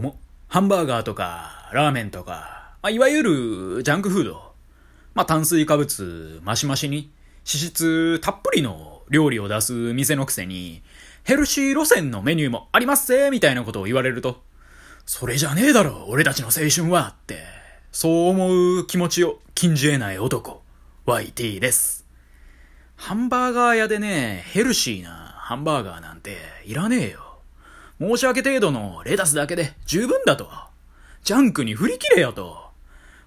どう。ハンバーガーとか、ラーメンとか、まあ、いわゆるジャンクフード。まあ、炭水化物、マシマシに、脂質たっぷりの料理を出す店のくせに、ヘルシー路線のメニューもありますぜみたいなことを言われると、それじゃねえだろ、俺たちの青春はって、そう思う気持ちを禁じ得ない男、YT です。ハンバーガー屋でね、ヘルシーなハンバーガーなんていらねえよ。申し訳程度のレタスだけで十分だと。ジャンクに振り切れよと。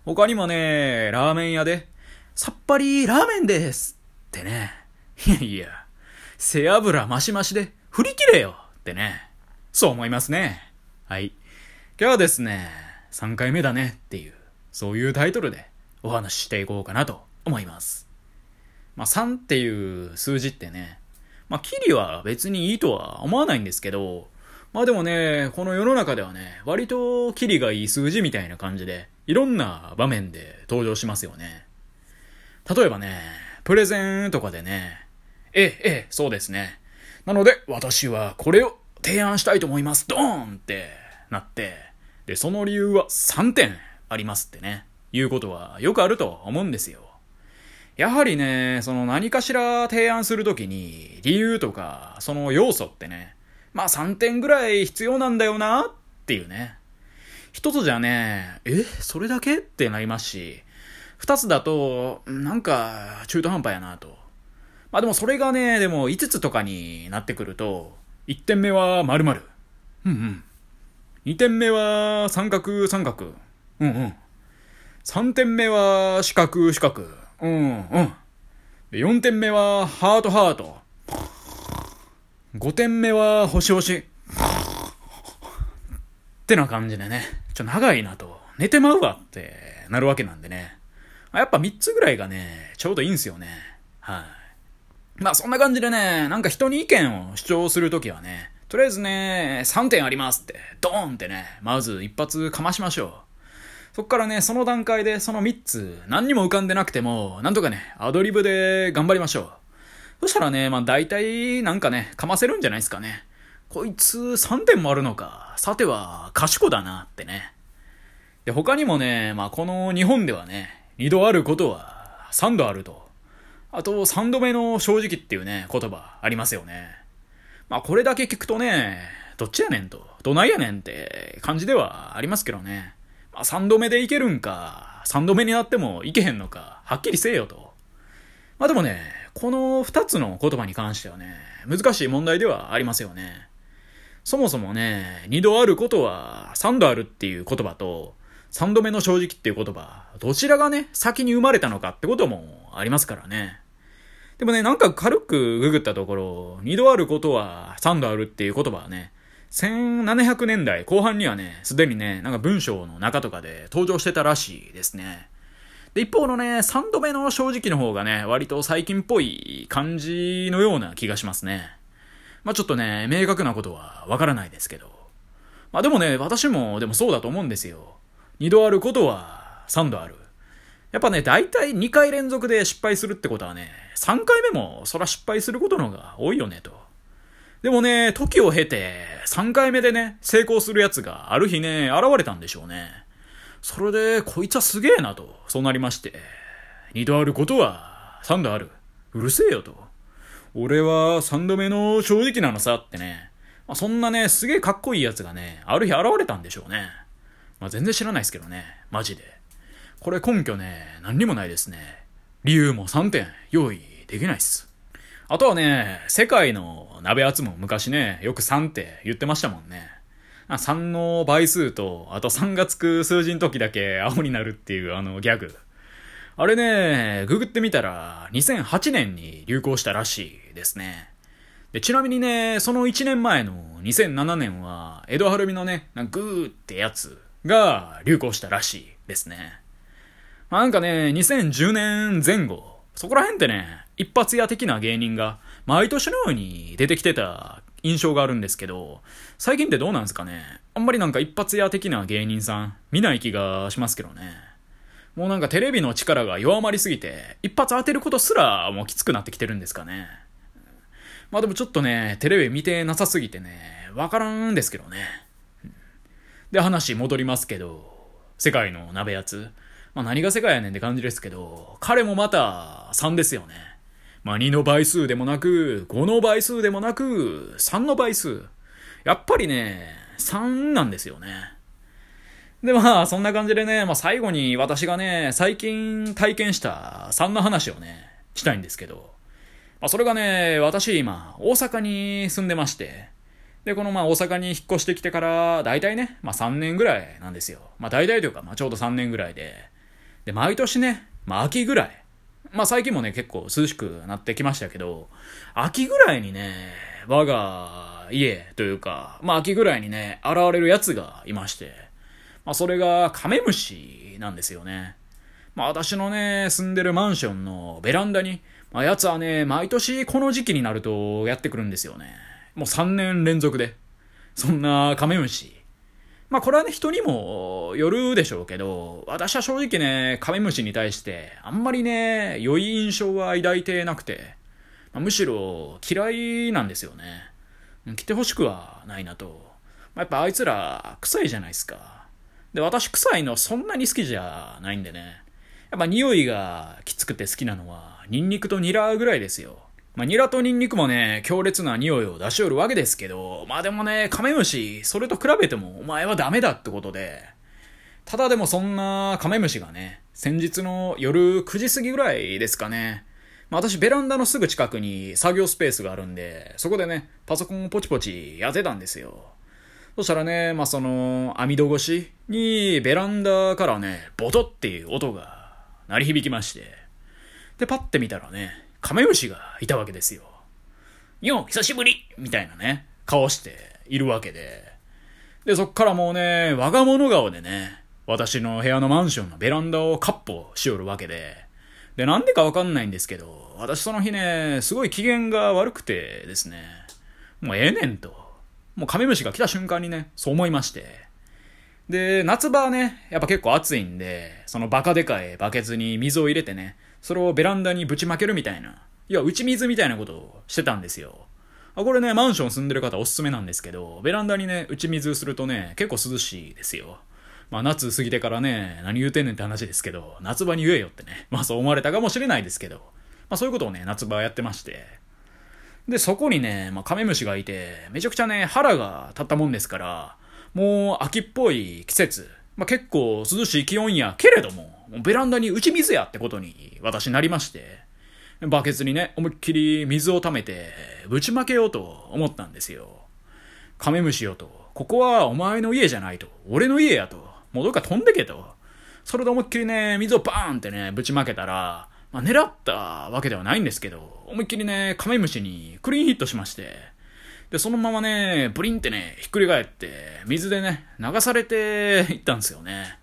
他にもね、ラーメン屋で、さっぱりラーメンですってね。いやいや、背脂マシマシで振り切れよってね。そう思いますね。はい。今日はですね、3回目だねっていう、そういうタイトルでお話ししていこうかなと思います。まあ3っていう数字ってね、まあキリは別にいいとは思わないんですけど、まあでもね、この世の中ではね、割とキリがいい数字みたいな感じで、いろんな場面で登場しますよね。例えばね、プレゼンとかでね、ええ、ええ、そうですね。なので、私はこれを提案したいと思います。ドーンってなって、で、その理由は3点ありますってね、いうことはよくあると思うんですよ。やはりね、その何かしら提案するときに、理由とか、その要素ってね、まあ3点ぐらい必要なんだよなっていうね。一つじゃね、え、それだけ？ってなりますし、二つだと、なんか中途半端やなと。まあでもそれがね、でも5つとかになってくると、1点目は〇〇。うんうん。2点目は三角三角。うんうん。3点目は四角四角。うんうん。で、4点目はハートハート。5点目は星星。ってな感じでね、ちょ、長いなと、寝てまうわってなるわけなんでね。やっぱ3つぐらいがね、ちょうどいいんすよね。はい。まあそんな感じでね、なんか人に意見を主張するときはね、とりあえずね、3点ありますって、ドーンってね、まず一発かましましょう。そっからね、その段階でその3つ、何にも浮かんでなくても、なんとかね、アドリブで頑張りましょう。そしたらね、まあ大体なんかね、かませるんじゃないですかね。こいつ3点もあるのか。さては賢だなってね。で、他にもね、まあこの日本ではね、2度あることは3度あると。あと3度目の正直っていうね、言葉ありますよね。まあこれだけ聞くとね、どっちやねんと、どないやねんって感じではありますけどね。まあ3度目でいけるんか、3度目になってもいけへんのか、はっきりせえよと。まあでもね、この二つの言葉に関してはね、難しい問題ではありますよね。そもそもね、二度あることは三度あるっていう言葉と、三度目の正直っていう言葉、どちらがね、先に生まれたのかってこともありますからね。でもね、なんか軽くググったところ、二度あることは三度あるっていう言葉はね、1700年代後半にはね、すでにね、なんか文章の中とかで登場してたらしいですね。で、一方のね、三度目の正直の方がね、割と最近っぽい感じのような気がしますね。まあちょっとね、明確なことはわからないですけど。まあでもね、私もでもそうだと思うんですよ。二度あることは三度ある。やっぱね、大体2回連続で失敗するってことはね、3回目もそら失敗することの方が多いよねと。でもね、時を経て3回目でね、成功するやつがある日ね、現れたんでしょうね。それで、こいつはすげえなと、そうなりまして。二度あることは、三度ある。うるせえよと。俺は三度目の正直なのさってね。まあ、そんなね、すげえかっこいいやつがね、ある日現れたんでしょうね。まあ、全然知らないですけどね。マジで。これ根拠ね、何にもないですね。理由も3点用意できないっす。あとはね、世界の鍋集も昔ね、よく3って言ってましたもんね。3の倍数と、あと3がつく数字の時だけ青になるっていうあのギャグ。あれね、ググってみたら2008年に流行したらしいですね。でちなみにね、その1年前の2007年は、江戸晴美のね、グーってやつが流行したらしいですね。まあ、なんかね、2010年前後、そこら辺ってね、一発屋的な芸人が毎年のように出てきてた印象があるんですけど、最近ってどうなんですかね？あんまりなんか一発屋的な芸人さん見ない気がしますけどね。もうなんかテレビの力が弱まりすぎて、一発当てることすらもうきつくなってきてるんですかね。まあでもちょっとね、テレビ見てなさすぎてね、わからんですけどね。で、話戻りますけど、世界の鍋やつ。まあ何が世界やねんって感じですけど、彼もまた3ですよね。まあ2の倍数でもなく、5の倍数でもなく、3の倍数。やっぱりね、3なんですよね。で、まあ、そんな感じでね、まあ最後に私がね、最近体験した3の話をね、したいんですけど、まあそれがね、私今、大阪に住んでまして、で、このまあ大阪に引っ越してきてから、大体ね、まあ3年ぐらいなんですよ。まあ大体というか、まあちょうど3年ぐらいで。で、毎年ね、まあ秋ぐらい。まあ最近もね、結構涼しくなってきましたけど、秋ぐらいにね、我が家というか、まあ秋ぐらいにね、現れるやつがいまして、まあそれがカメムシなんですよね。まあ私のね、住んでるマンションのベランダに、まあやつはね、毎年この時期になるとやってくるんですよね。もう3年連続で。そんなカメムシ。まあこれはね、人にもよるでしょうけど、私は正直ね、カメムシに対して、あんまりね、良い印象は抱いてなくて、まあ、むしろ嫌いなんですよね。来てほしくはないなと。まあ、やっぱあいつら臭いじゃないですか。で、私臭いのそんなに好きじゃないんでね。やっぱ匂いがきつくて好きなのは、ニンニクとニラぐらいですよ。まあ、ニラとニンニクもね、強烈な匂いを出しおるわけですけど、まあでもね、カメムシ、それと比べてもお前はダメだってことで、ただでもそんなカメムシがね、先日の夜9時過ぎぐらいですかね、まあ私ベランダのすぐ近くに作業スペースがあるんで、そこでね、パソコンをポチポチやってたんですよ。そしたらね、まあその、網戸越しにベランダからね、ボトっていう音が鳴り響きまして、で、パッて見たらね、カメムシがいたわけですよ。よう久しぶりみたいなね、顔しているわけで。で、そっからもうね、我が物顔でね、私の部屋のマンションのベランダをカッポしおるわけで。で、なんでかわかんないんですけど、私その日ね、すごい機嫌が悪くてですね、もうええねんと。もうカメムシが来た瞬間にね、そう思いまして。で、夏場はね、やっぱ結構暑いんで、そのバカでかいバケツに水を入れてね、それをベランダにぶちまけるみたいな、いや、打ち水みたいなことをしてたんですよ。あ、これね、マンション住んでる方おすすめなんですけど、ベランダにね、打ち水するとね、結構涼しいですよ。まあ夏過ぎてからね、何言うてんねんって話ですけど、夏場に言えよってね、まあそう思われたかもしれないですけど、まあそういうことをね、夏場やってまして。で、そこにね、まあカメムシがいて、めちゃくちゃね、腹が立ったもんですから、もう秋っぽい季節、まあ結構涼しい気温やけれども、ベランダに打ち水やってことに私なりまして、バケツにね、思いっきり水を溜めて、ぶちまけようと思ったんですよ。カメムシよと、ここはお前の家じゃないと、俺の家やと、もうどっか飛んでけと。それで思いっきりね、水をバーンってね、ぶちまけたら、まあ、狙ったわけではないんですけど、思いっきりね、カメムシにクリーンヒットしまして、で、そのままね、ブリンってね、ひっくり返って、水でね、流されていったんですよね。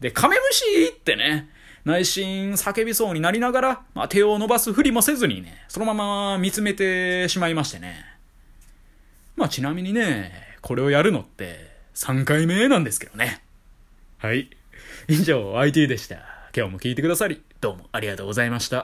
で、カメムシってね、内心叫びそうになりながら、まあ、手を伸ばすふりもせずにね、そのまま見つめてしまいましてね。まあちなみにね、これをやるのって3回目なんですけどね。はい。以上、IT でした。今日も聞いてくださり、どうもありがとうございました。